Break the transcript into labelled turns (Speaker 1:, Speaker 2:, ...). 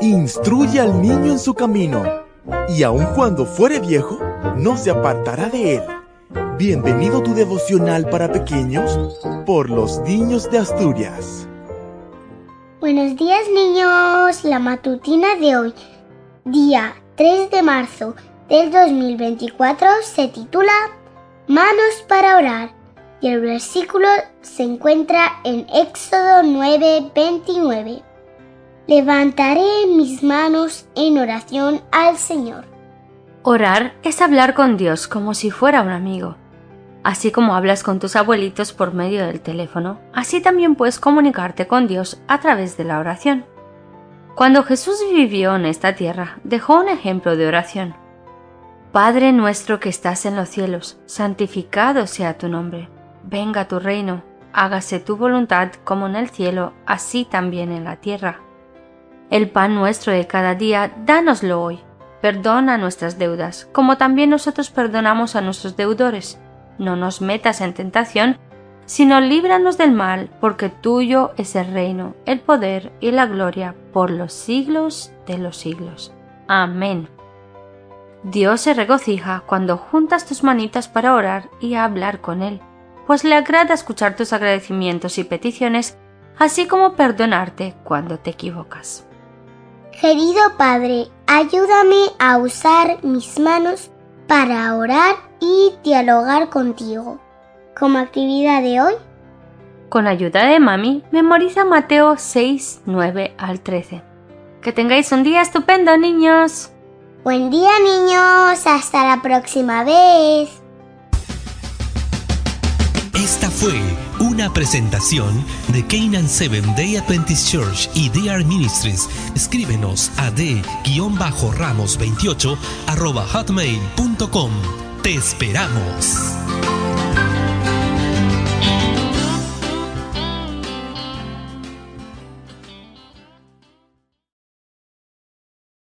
Speaker 1: Instruye al niño en su camino, y aun cuando fuere viejo, no se apartará de él. Bienvenido tu devocional para pequeños por los niños de Asturias.
Speaker 2: Buenos días niños, la matutina de hoy, día 3 de marzo del 2024, se titula Manos para orar y el versículo se encuentra en Éxodo 9:29. Levantaré mis manos en oración al Señor.
Speaker 3: Orar es hablar con Dios como si fuera un amigo. Así como hablas con tus abuelitos por medio del teléfono, así también puedes comunicarte con Dios a través de la oración. Cuando Jesús vivió en esta tierra, dejó un ejemplo de oración. Padre nuestro que estás en los cielos, santificado sea tu nombre. Venga tu reino, hágase tu voluntad como en el cielo, así también en la tierra. El pan nuestro de cada día, dánoslo hoy. Perdona nuestras deudas, como también nosotros perdonamos a nuestros deudores no nos metas en tentación, sino líbranos del mal, porque tuyo es el reino, el poder y la gloria por los siglos de los siglos. Amén. Dios se regocija cuando juntas tus manitas para orar y hablar con Él, pues le agrada escuchar tus agradecimientos y peticiones, así como perdonarte cuando te equivocas.
Speaker 2: Querido Padre, ayúdame a usar mis manos para orar y dialogar contigo. Como actividad de hoy,
Speaker 3: con ayuda de mami, memoriza Mateo 6, 9 al 13. Que tengáis un día estupendo, niños.
Speaker 2: Buen día, niños. Hasta la próxima vez.
Speaker 4: Esta fue una presentación de Canaan Seven Day Adventist Church y DR Ministries. Escríbenos a d-ramos28 hotmail.com. Te esperamos.